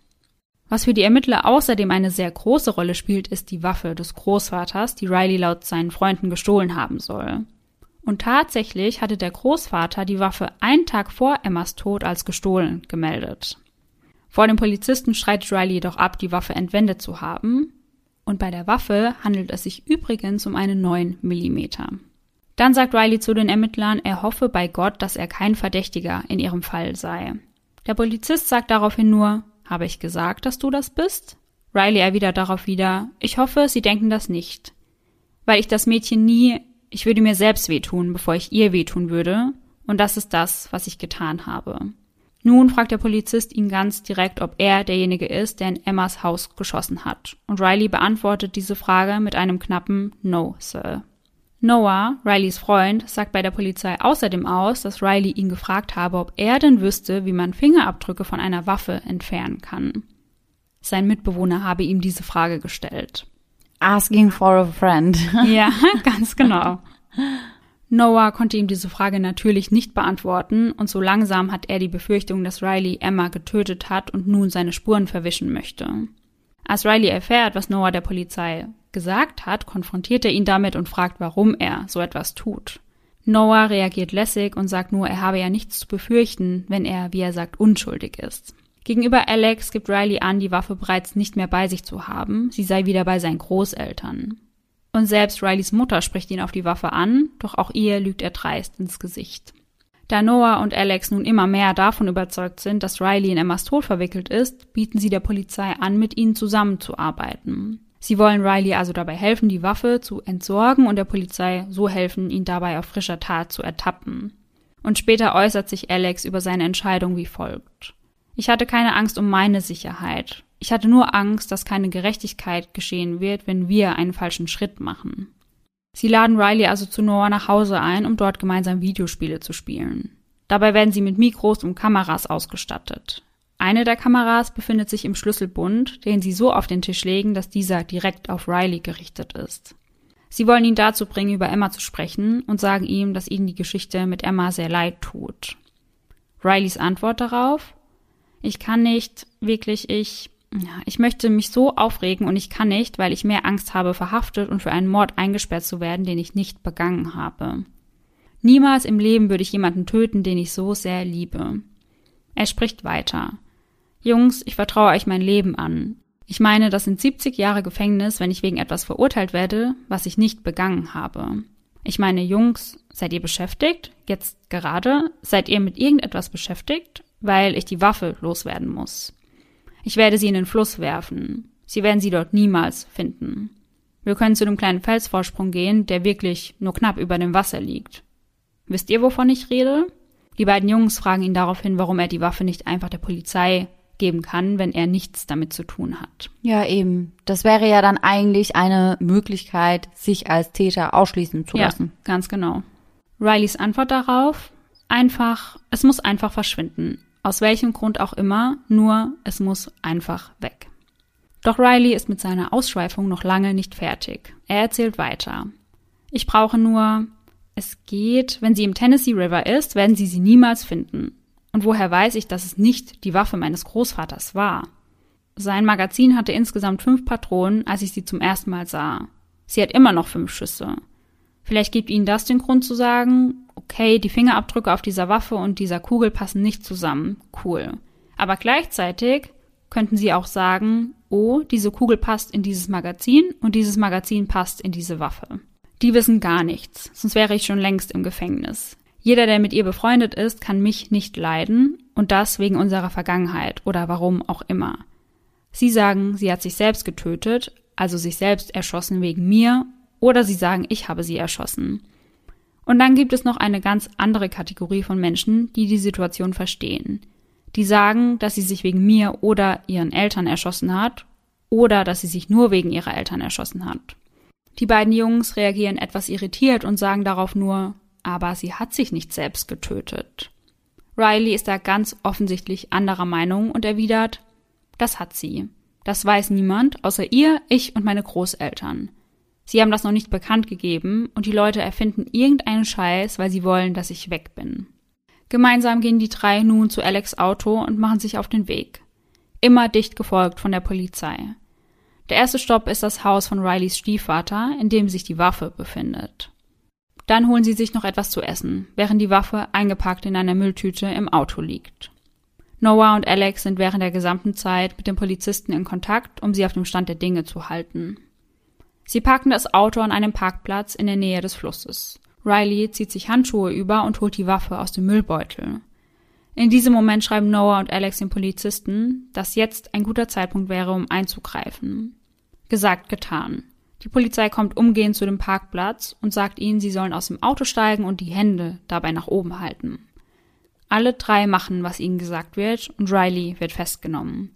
Was für die Ermittler außerdem eine sehr große Rolle spielt, ist die Waffe des Großvaters, die Riley laut seinen Freunden gestohlen haben soll. Und tatsächlich hatte der Großvater die Waffe einen Tag vor Emmas Tod als gestohlen gemeldet. Vor dem Polizisten streitet Riley jedoch ab, die Waffe entwendet zu haben. Und bei der Waffe handelt es sich übrigens um einen 9 Millimeter. Dann sagt Riley zu den Ermittlern, er hoffe bei Gott, dass er kein Verdächtiger in ihrem Fall sei. Der Polizist sagt daraufhin nur, habe ich gesagt, dass du das bist? Riley erwidert darauf wieder, ich hoffe, sie denken das nicht. Weil ich das Mädchen nie, ich würde mir selbst wehtun, bevor ich ihr wehtun würde, und das ist das, was ich getan habe. Nun fragt der Polizist ihn ganz direkt, ob er derjenige ist, der in Emmas Haus geschossen hat. Und Riley beantwortet diese Frage mit einem knappen No, Sir. Noah, Rileys Freund, sagt bei der Polizei außerdem aus, dass Riley ihn gefragt habe, ob er denn wüsste, wie man Fingerabdrücke von einer Waffe entfernen kann. Sein Mitbewohner habe ihm diese Frage gestellt. Asking for a friend. Ja, ganz genau. Noah konnte ihm diese Frage natürlich nicht beantworten und so langsam hat er die Befürchtung, dass Riley Emma getötet hat und nun seine Spuren verwischen möchte. Als Riley erfährt, was Noah der Polizei gesagt hat, konfrontiert er ihn damit und fragt, warum er so etwas tut. Noah reagiert lässig und sagt nur, er habe ja nichts zu befürchten, wenn er, wie er sagt, unschuldig ist. Gegenüber Alex gibt Riley an, die Waffe bereits nicht mehr bei sich zu haben, sie sei wieder bei seinen Großeltern. Und selbst Rileys Mutter spricht ihn auf die Waffe an, doch auch ihr lügt er dreist ins Gesicht. Da Noah und Alex nun immer mehr davon überzeugt sind, dass Riley in Emmas Tod verwickelt ist, bieten sie der Polizei an, mit ihnen zusammenzuarbeiten. Sie wollen Riley also dabei helfen, die Waffe zu entsorgen und der Polizei so helfen, ihn dabei auf frischer Tat zu ertappen. Und später äußert sich Alex über seine Entscheidung wie folgt. Ich hatte keine Angst um meine Sicherheit. Ich hatte nur Angst, dass keine Gerechtigkeit geschehen wird, wenn wir einen falschen Schritt machen. Sie laden Riley also zu Noah nach Hause ein, um dort gemeinsam Videospiele zu spielen. Dabei werden sie mit Mikros und Kameras ausgestattet. Eine der Kameras befindet sich im Schlüsselbund, den sie so auf den Tisch legen, dass dieser direkt auf Riley gerichtet ist. Sie wollen ihn dazu bringen, über Emma zu sprechen und sagen ihm, dass ihnen die Geschichte mit Emma sehr leid tut. Rileys Antwort darauf? Ich kann nicht, wirklich, ich, ja, ich möchte mich so aufregen und ich kann nicht, weil ich mehr Angst habe, verhaftet und für einen Mord eingesperrt zu werden, den ich nicht begangen habe. Niemals im Leben würde ich jemanden töten, den ich so sehr liebe. Er spricht weiter. Jungs, ich vertraue euch mein Leben an. Ich meine, das sind 70 Jahre Gefängnis, wenn ich wegen etwas verurteilt werde, was ich nicht begangen habe. Ich meine, Jungs, seid ihr beschäftigt? Jetzt gerade? Seid ihr mit irgendetwas beschäftigt? Weil ich die Waffe loswerden muss. Ich werde sie in den Fluss werfen. Sie werden sie dort niemals finden. Wir können zu dem kleinen Felsvorsprung gehen, der wirklich nur knapp über dem Wasser liegt. Wisst ihr, wovon ich rede? Die beiden Jungs fragen ihn daraufhin, warum er die Waffe nicht einfach der Polizei geben kann, wenn er nichts damit zu tun hat. Ja, eben. Das wäre ja dann eigentlich eine Möglichkeit, sich als Täter ausschließen zu lassen. Ja, ganz genau. Rileys Antwort darauf? Einfach, es muss einfach verschwinden. Aus welchem Grund auch immer, nur es muss einfach weg. Doch Riley ist mit seiner Ausschweifung noch lange nicht fertig. Er erzählt weiter. Ich brauche nur, es geht, wenn sie im Tennessee River ist, werden sie sie niemals finden. Und woher weiß ich, dass es nicht die Waffe meines Großvaters war? Sein Magazin hatte insgesamt fünf Patronen, als ich sie zum ersten Mal sah. Sie hat immer noch fünf Schüsse. Vielleicht gibt Ihnen das den Grund zu sagen, okay, die Fingerabdrücke auf dieser Waffe und dieser Kugel passen nicht zusammen. Cool. Aber gleichzeitig könnten Sie auch sagen, oh, diese Kugel passt in dieses Magazin und dieses Magazin passt in diese Waffe. Die wissen gar nichts, sonst wäre ich schon längst im Gefängnis. Jeder, der mit ihr befreundet ist, kann mich nicht leiden und das wegen unserer Vergangenheit oder warum auch immer. Sie sagen, sie hat sich selbst getötet, also sich selbst erschossen wegen mir, oder sie sagen, ich habe sie erschossen. Und dann gibt es noch eine ganz andere Kategorie von Menschen, die die Situation verstehen. Die sagen, dass sie sich wegen mir oder ihren Eltern erschossen hat oder dass sie sich nur wegen ihrer Eltern erschossen hat. Die beiden Jungs reagieren etwas irritiert und sagen darauf nur, aber sie hat sich nicht selbst getötet. Riley ist da ganz offensichtlich anderer Meinung und erwidert, das hat sie. Das weiß niemand, außer ihr, ich und meine Großeltern. Sie haben das noch nicht bekannt gegeben und die Leute erfinden irgendeinen Scheiß, weil sie wollen, dass ich weg bin. Gemeinsam gehen die drei nun zu Alex Auto und machen sich auf den Weg. Immer dicht gefolgt von der Polizei. Der erste Stopp ist das Haus von Rileys Stiefvater, in dem sich die Waffe befindet. Dann holen sie sich noch etwas zu essen, während die Waffe eingepackt in einer Mülltüte im Auto liegt. Noah und Alex sind während der gesamten Zeit mit den Polizisten in Kontakt, um sie auf dem Stand der Dinge zu halten. Sie parken das Auto an einem Parkplatz in der Nähe des Flusses. Riley zieht sich Handschuhe über und holt die Waffe aus dem Müllbeutel. In diesem Moment schreiben Noah und Alex den Polizisten, dass jetzt ein guter Zeitpunkt wäre, um einzugreifen. Gesagt, getan. Die Polizei kommt umgehend zu dem Parkplatz und sagt ihnen, sie sollen aus dem Auto steigen und die Hände dabei nach oben halten. Alle drei machen, was ihnen gesagt wird, und Riley wird festgenommen.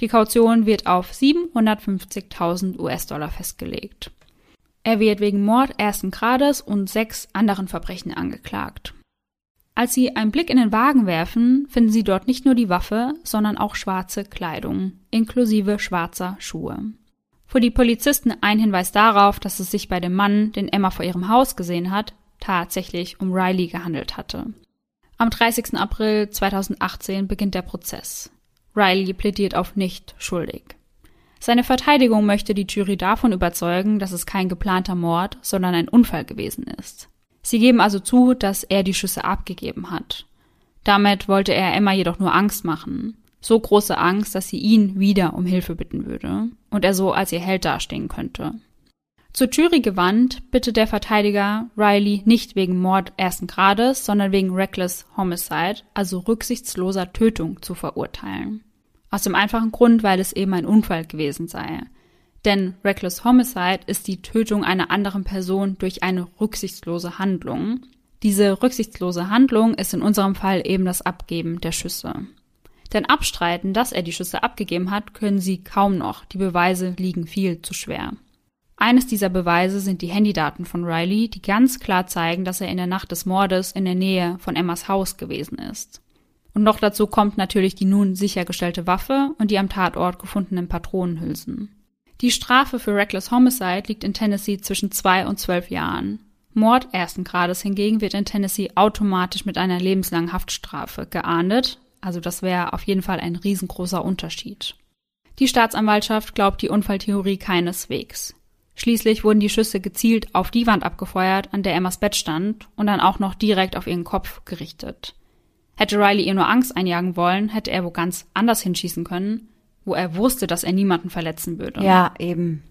Die Kaution wird auf 750.000 US-Dollar festgelegt. Er wird wegen Mord ersten Grades und sechs anderen Verbrechen angeklagt. Als sie einen Blick in den Wagen werfen, finden sie dort nicht nur die Waffe, sondern auch schwarze Kleidung, inklusive schwarzer Schuhe für die Polizisten ein Hinweis darauf, dass es sich bei dem Mann, den Emma vor ihrem Haus gesehen hat, tatsächlich um Riley gehandelt hatte. Am 30. April 2018 beginnt der Prozess. Riley plädiert auf nicht schuldig. Seine Verteidigung möchte die Jury davon überzeugen, dass es kein geplanter Mord, sondern ein Unfall gewesen ist. Sie geben also zu, dass er die Schüsse abgegeben hat. Damit wollte er Emma jedoch nur Angst machen so große Angst, dass sie ihn wieder um Hilfe bitten würde und er so als ihr Held dastehen könnte. Zur Jury gewandt bittet der Verteidiger Riley nicht wegen Mord ersten Grades, sondern wegen Reckless Homicide, also rücksichtsloser Tötung, zu verurteilen. Aus dem einfachen Grund, weil es eben ein Unfall gewesen sei. Denn Reckless Homicide ist die Tötung einer anderen Person durch eine rücksichtslose Handlung. Diese rücksichtslose Handlung ist in unserem Fall eben das Abgeben der Schüsse. Denn abstreiten, dass er die Schüsse abgegeben hat, können sie kaum noch. Die Beweise liegen viel zu schwer. Eines dieser Beweise sind die Handydaten von Riley, die ganz klar zeigen, dass er in der Nacht des Mordes in der Nähe von Emmas Haus gewesen ist. Und noch dazu kommt natürlich die nun sichergestellte Waffe und die am Tatort gefundenen Patronenhülsen. Die Strafe für Reckless Homicide liegt in Tennessee zwischen zwei und zwölf Jahren. Mord ersten Grades hingegen wird in Tennessee automatisch mit einer lebenslangen Haftstrafe geahndet. Also das wäre auf jeden Fall ein riesengroßer Unterschied. Die Staatsanwaltschaft glaubt die Unfalltheorie keineswegs. Schließlich wurden die Schüsse gezielt auf die Wand abgefeuert, an der Emmas Bett stand, und dann auch noch direkt auf ihren Kopf gerichtet. Hätte Riley ihr nur Angst einjagen wollen, hätte er wo ganz anders hinschießen können, wo er wusste, dass er niemanden verletzen würde. Ja, eben.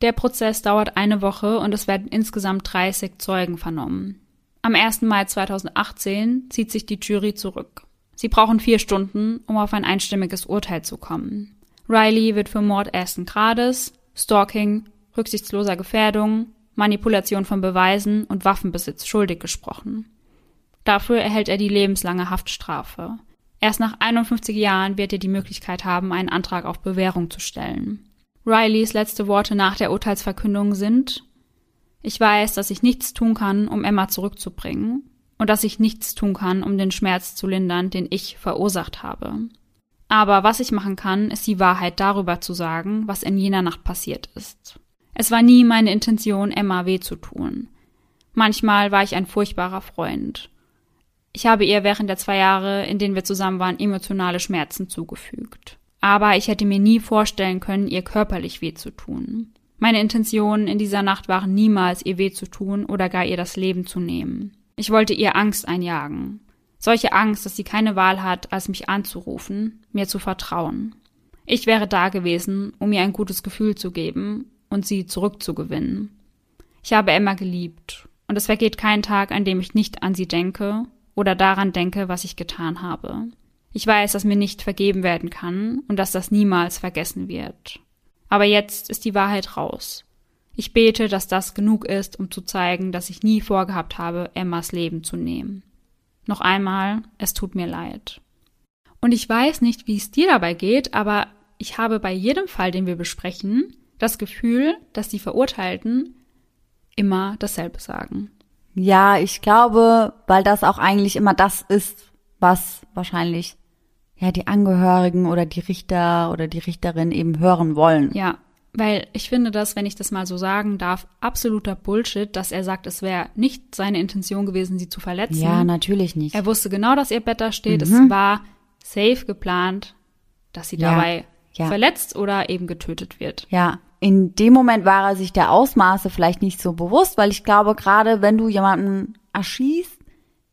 Der Prozess dauert eine Woche und es werden insgesamt 30 Zeugen vernommen. Am 1. Mai 2018 zieht sich die Jury zurück. Sie brauchen vier Stunden, um auf ein einstimmiges Urteil zu kommen. Riley wird für Mord ersten Grades, Stalking, rücksichtsloser Gefährdung, Manipulation von Beweisen und Waffenbesitz schuldig gesprochen. Dafür erhält er die lebenslange Haftstrafe. Erst nach 51 Jahren wird er die Möglichkeit haben, einen Antrag auf Bewährung zu stellen. Rileys letzte Worte nach der Urteilsverkündung sind Ich weiß, dass ich nichts tun kann, um Emma zurückzubringen, und dass ich nichts tun kann, um den Schmerz zu lindern, den ich verursacht habe. Aber was ich machen kann, ist die Wahrheit darüber zu sagen, was in jener Nacht passiert ist. Es war nie meine Intention, Emma weh zu tun. Manchmal war ich ein furchtbarer Freund. Ich habe ihr während der zwei Jahre, in denen wir zusammen waren, emotionale Schmerzen zugefügt aber ich hätte mir nie vorstellen können, ihr körperlich weh zu tun. Meine Intentionen in dieser Nacht waren niemals, ihr weh zu tun oder gar ihr das Leben zu nehmen. Ich wollte ihr Angst einjagen. Solche Angst, dass sie keine Wahl hat, als mich anzurufen, mir zu vertrauen. Ich wäre da gewesen, um ihr ein gutes Gefühl zu geben und sie zurückzugewinnen. Ich habe Emma geliebt, und es vergeht kein Tag, an dem ich nicht an sie denke oder daran denke, was ich getan habe. Ich weiß, dass mir nicht vergeben werden kann und dass das niemals vergessen wird. Aber jetzt ist die Wahrheit raus. Ich bete, dass das genug ist, um zu zeigen, dass ich nie vorgehabt habe, Emmas Leben zu nehmen. Noch einmal, es tut mir leid. Und ich weiß nicht, wie es dir dabei geht, aber ich habe bei jedem Fall, den wir besprechen, das Gefühl, dass die Verurteilten immer dasselbe sagen. Ja, ich glaube, weil das auch eigentlich immer das ist, was wahrscheinlich ja die Angehörigen oder die Richter oder die Richterin eben hören wollen. Ja, weil ich finde das, wenn ich das mal so sagen darf, absoluter Bullshit, dass er sagt, es wäre nicht seine Intention gewesen, sie zu verletzen. Ja, natürlich nicht. Er wusste genau, dass ihr Bett da steht. Mhm. Es war safe geplant, dass sie ja, dabei ja. verletzt oder eben getötet wird. Ja, in dem Moment war er sich der Ausmaße vielleicht nicht so bewusst, weil ich glaube, gerade wenn du jemanden erschießt,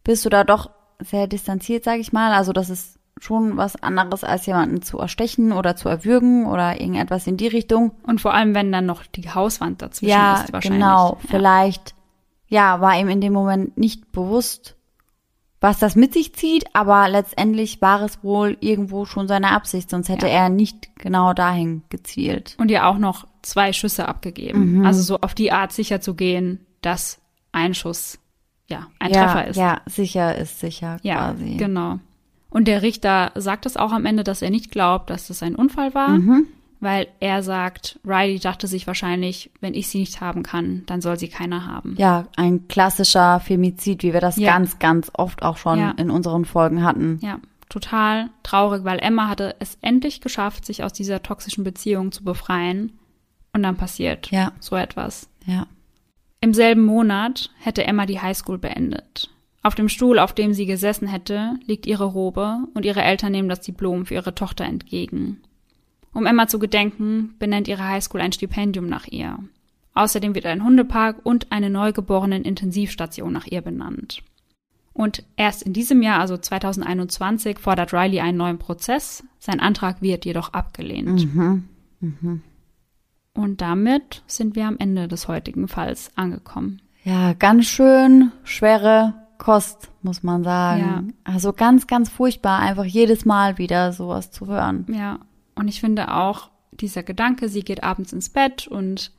bist du da doch sehr distanziert, sage ich mal. Also das ist schon was anderes, als jemanden zu erstechen oder zu erwürgen oder irgendetwas in die Richtung. Und vor allem, wenn dann noch die Hauswand dazwischen ja, ist, wahrscheinlich. Genau, ja. vielleicht, ja, war ihm in dem Moment nicht bewusst, was das mit sich zieht, aber letztendlich war es wohl irgendwo schon seine Absicht, sonst hätte ja. er nicht genau dahin gezielt. Und ja auch noch zwei Schüsse abgegeben. Mhm. Also so auf die Art sicher zu gehen, dass ein Schuss ja ein ja, Treffer ist. Ja, sicher ist sicher ja, quasi. Genau. Und der Richter sagt es auch am Ende, dass er nicht glaubt, dass das ein Unfall war, mhm. weil er sagt, Riley dachte sich wahrscheinlich, wenn ich sie nicht haben kann, dann soll sie keiner haben. Ja, ein klassischer Femizid, wie wir das ja. ganz, ganz oft auch schon ja. in unseren Folgen hatten. Ja, total traurig, weil Emma hatte es endlich geschafft, sich aus dieser toxischen Beziehung zu befreien. Und dann passiert ja. so etwas. Ja. Im selben Monat hätte Emma die Highschool beendet. Auf dem Stuhl, auf dem sie gesessen hätte, liegt ihre Robe und ihre Eltern nehmen das Diplom für ihre Tochter entgegen. Um Emma zu gedenken, benennt ihre Highschool ein Stipendium nach ihr. Außerdem wird ein Hundepark und eine neugeborenen Intensivstation nach ihr benannt. Und erst in diesem Jahr, also 2021, fordert Riley einen neuen Prozess. Sein Antrag wird jedoch abgelehnt. Mhm. Mhm. Und damit sind wir am Ende des heutigen Falls angekommen. Ja, ganz schön schwere Kost, muss man sagen. Ja. Also ganz, ganz furchtbar, einfach jedes Mal wieder sowas zu hören. Ja, und ich finde auch dieser Gedanke, sie geht abends ins Bett und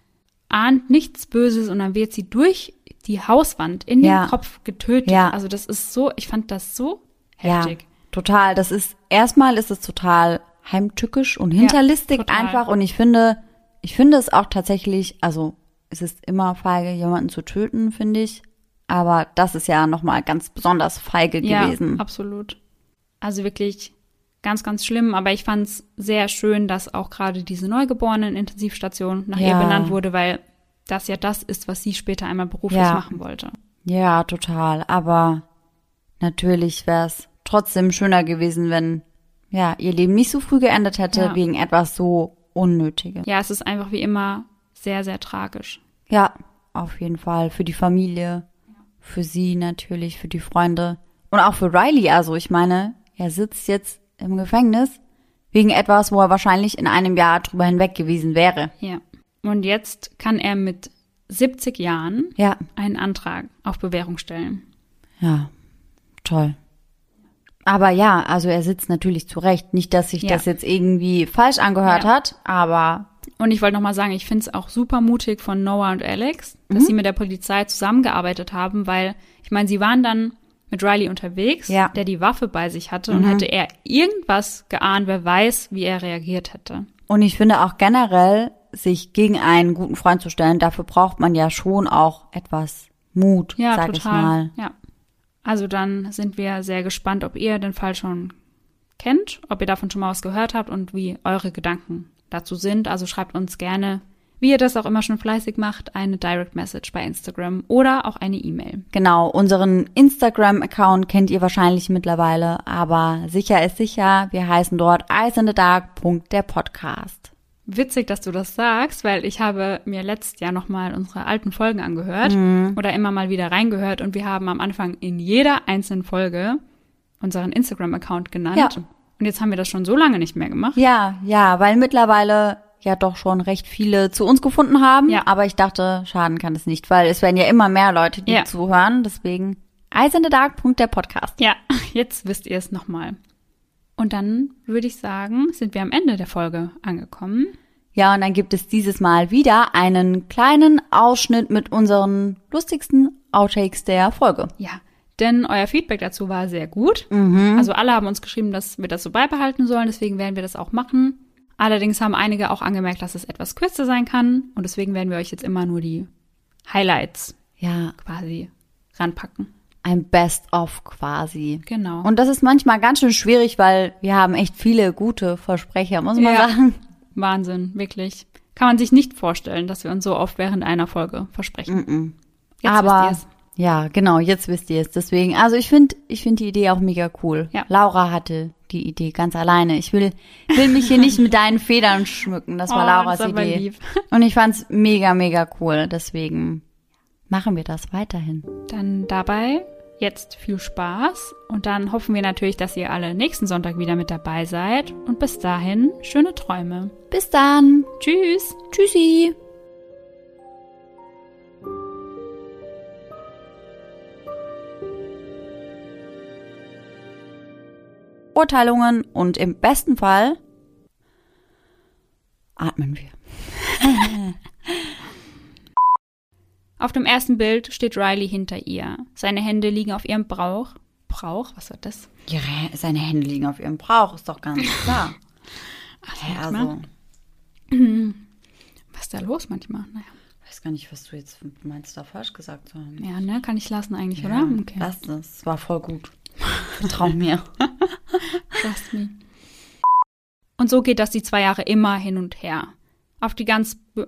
ahnt nichts Böses und dann wird sie durch die Hauswand in ja. den Kopf getötet. Ja. Also das ist so, ich fand das so heftig. Ja, total. Das ist, erstmal ist es total heimtückisch und hinterlistig ja, einfach und ich finde, ich finde es auch tatsächlich, also es ist immer feige, jemanden zu töten, finde ich. Aber das ist ja nochmal ganz besonders feige ja, gewesen. Absolut. Also wirklich Ganz, ganz schlimm, aber ich fand es sehr schön, dass auch gerade diese Neugeborenen-Intensivstation nach Ja. ihr benannt wurde, weil das ja das ist, was sie später einmal beruflich Ja. machen wollte. Ja, total. Aber natürlich wäre es trotzdem schöner gewesen, wenn ja ihr Leben nicht so früh geendet hätte Ja. wegen etwas so Unnötigem. Ja, es ist einfach wie immer sehr, sehr tragisch. Ja, auf jeden Fall. Für die Familie, für sie natürlich, für die Freunde und auch für Riley. Also ich meine, er sitzt jetzt im Gefängnis wegen etwas, wo er wahrscheinlich in einem Jahr drüber hinweg gewesen wäre. Ja. Und jetzt kann er mit 70 Jahren Ja, einen Antrag auf Bewährung stellen. ja, toll. Aber ja, also er sitzt natürlich zurecht. Nicht, dass sich Ja. das jetzt irgendwie falsch angehört Ja. hat, aber Und ich wollte noch mal sagen, ich finde es auch super mutig von Noah und Alex, dass Mhm. sie mit der Polizei zusammengearbeitet haben, weil ich meine, sie waren dann mit Riley unterwegs, Ja. Mhm. der die Waffe bei sich hatte und hätte er irgendwas geahnt, wer weiß, wie er reagiert hätte. Und ich finde auch generell, sich gegen einen guten Freund zu stellen, dafür braucht man ja schon auch etwas Mut, Ja, sag total. ich mal. Ja. Also dann sind wir sehr gespannt, ob ihr den Fall schon kennt, ob ihr davon schon mal was gehört habt und wie eure Gedanken dazu sind. Also schreibt uns gerne, wie ihr das auch immer schon fleißig macht, eine Direct Message bei Instagram oder auch eine E-Mail. Genau, unseren Instagram-Account kennt ihr wahrscheinlich mittlerweile, aber sicher ist sicher, wir heißen dort der Podcast. Witzig, dass du das sagst, weil ich habe mir letztes Jahr nochmal unsere alten Folgen angehört oder immer mal wieder reingehört und wir haben am Anfang in jeder einzelnen Folge unseren Instagram-Account genannt. Ja. Und jetzt haben wir das schon so lange nicht mehr gemacht. Ja, ja, weil mittlerweile ja doch schon recht viele zu uns gefunden haben, Ja. aber ich dachte, schaden kann es nicht, weil es werden ja immer mehr Leute, die Ja. zuhören, deswegen der Podcast. Ja, jetzt wisst ihr es nochmal. Und dann würde ich sagen, sind wir am Ende der Folge angekommen. Ja, und dann gibt es dieses Mal wieder einen kleinen Ausschnitt mit unseren lustigsten Outtakes der Folge. Ja, denn euer Feedback dazu war sehr gut. Also alle haben uns geschrieben, dass wir das so beibehalten sollen, deswegen werden wir das auch machen. Allerdings haben einige auch angemerkt, dass es etwas kürzer sein kann und deswegen werden wir euch jetzt immer nur die Highlights Ja, quasi ranpacken. ein Best-of quasi. Genau. Und das ist manchmal ganz schön schwierig, weil wir haben echt viele gute Versprecher, muss man Ja. sagen. Wahnsinn, wirklich. Kann man sich nicht vorstellen, dass wir uns so oft während einer Folge versprechen. Jetzt Aber wisst ihr's. Ja, genau, jetzt wisst ihr es. Deswegen, also ich finde, ich finde die Idee auch mega cool. Ja. Laura hatte die Idee ganz alleine. Ich will, will mich hier nicht mit deinen Federn schmücken. Das war Oh, Lauras das Idee. lieb. Und ich fand's mega, mega cool. Deswegen machen wir das weiterhin. Dann dabei jetzt viel Spaß und dann hoffen wir natürlich, dass ihr alle nächsten Sonntag wieder mit dabei seid und bis dahin schöne Träume. Bis dann. Tschüss! Tschüssi. Urteilungen und im besten Fall atmen wir. Auf dem ersten Bild steht Riley hinter ihr. Seine Hände liegen auf ihrem Bauch. Brauch? Was war das? Ihre, seine Hände liegen auf ihrem Bauch, ist doch ganz klar. Hä, also, Was ist da los manchmal? Naja. weiß gar nicht, was du jetzt meinst, da falsch gesagt zu haben. Ja, ne? Kann ich lassen eigentlich, Ja, oder? Okay. lass das. war voll gut. Vertrau mir. Trust me. Und so geht das die zwei Jahre immer hin und her. Auf die ganz.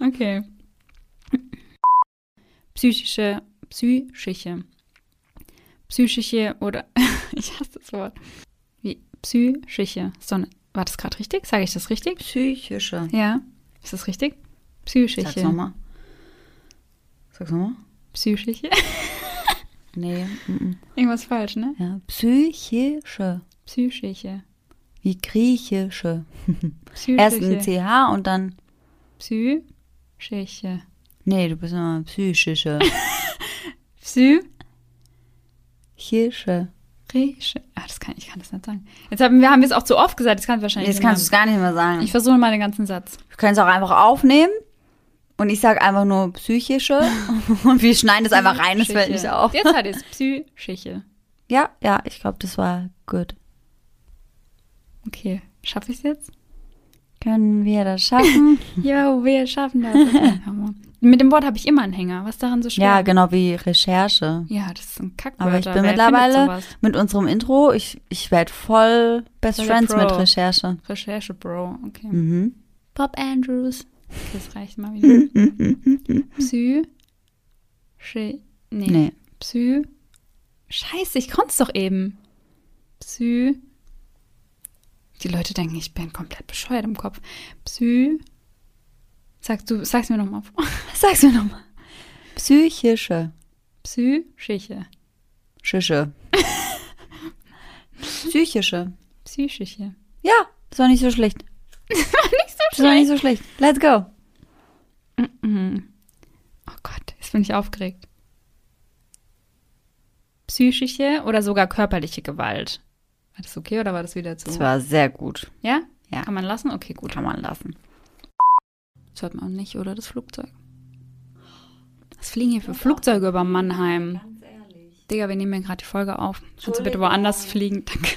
okay. Psychische, psychische, psychische oder ich hasse das Wort. Wie psychische. So, eine- war das gerade richtig? Sage ich das richtig? Psychische. Ja. Ist das richtig? Psychische. Sag's nochmal. Sag's nochmal. Psychische. Nee. Mm Irgendwas falsch, ne? Ja. Psychische. Psychische. Wie griechische. Psychische. Erst ein CH und dann. Psychische. Nee, du bist immer psychische. Psychische. Chische. Ah, das kann ich kann das nicht sagen. Jetzt haben wir haben wir es auch zu oft gesagt, das kann ich wahrscheinlich Jetzt kannst du es gar nicht mehr sagen. Ich versuche mal den ganzen Satz. Wir können es auch einfach aufnehmen. Und ich sag einfach nur psychische. Und wir schneiden es einfach rein, das fällt nicht auf. Jetzt hat es Psychische. Ja, ja, ich glaube, das war gut. Okay, schaffe ich es jetzt? Können wir das schaffen? Jo, wir schaffen das. Mit dem Wort habe ich immer einen Hänger. Was daran so schwer? Ja, genau wie Recherche. Ja, das ist ein Kackwörter. Aber ich bin Wer mittlerweile mit unserem Intro, ich, ich werde voll Best Friends mit. Recherche. Recherche, Bro. Okay. Mhm. Bob Andrews. Okay, das reicht mal wieder. Psy. Schi nee. Nee. Psy. Scheiße, ich konnte es doch eben. Psy. Die Leute denken, ich bin komplett bescheuert im Kopf. Psy. Sagst du, sag's mir nochmal. Sag's mir nochmal. Psychische. Psychische. Schische. Psychische. Psychische. Ja, das war nicht so schlecht. So Das war nicht so schlecht. Let's go. Oh Gott, jetzt bin ich aufgeregt. Psychische oder sogar körperliche Gewalt. War das okay oder war das wieder zu? Das war sehr gut. ja? Ja. Kann man lassen? Okay, gut. Kann man lassen. Das hört man nicht, oder? Das Flugzeug. Was fliegen hier für Flugzeuge über Mannheim? Digga, wir nehmen ja gerade die Folge auf. Kannst du bitte woanders fliegen? Danke.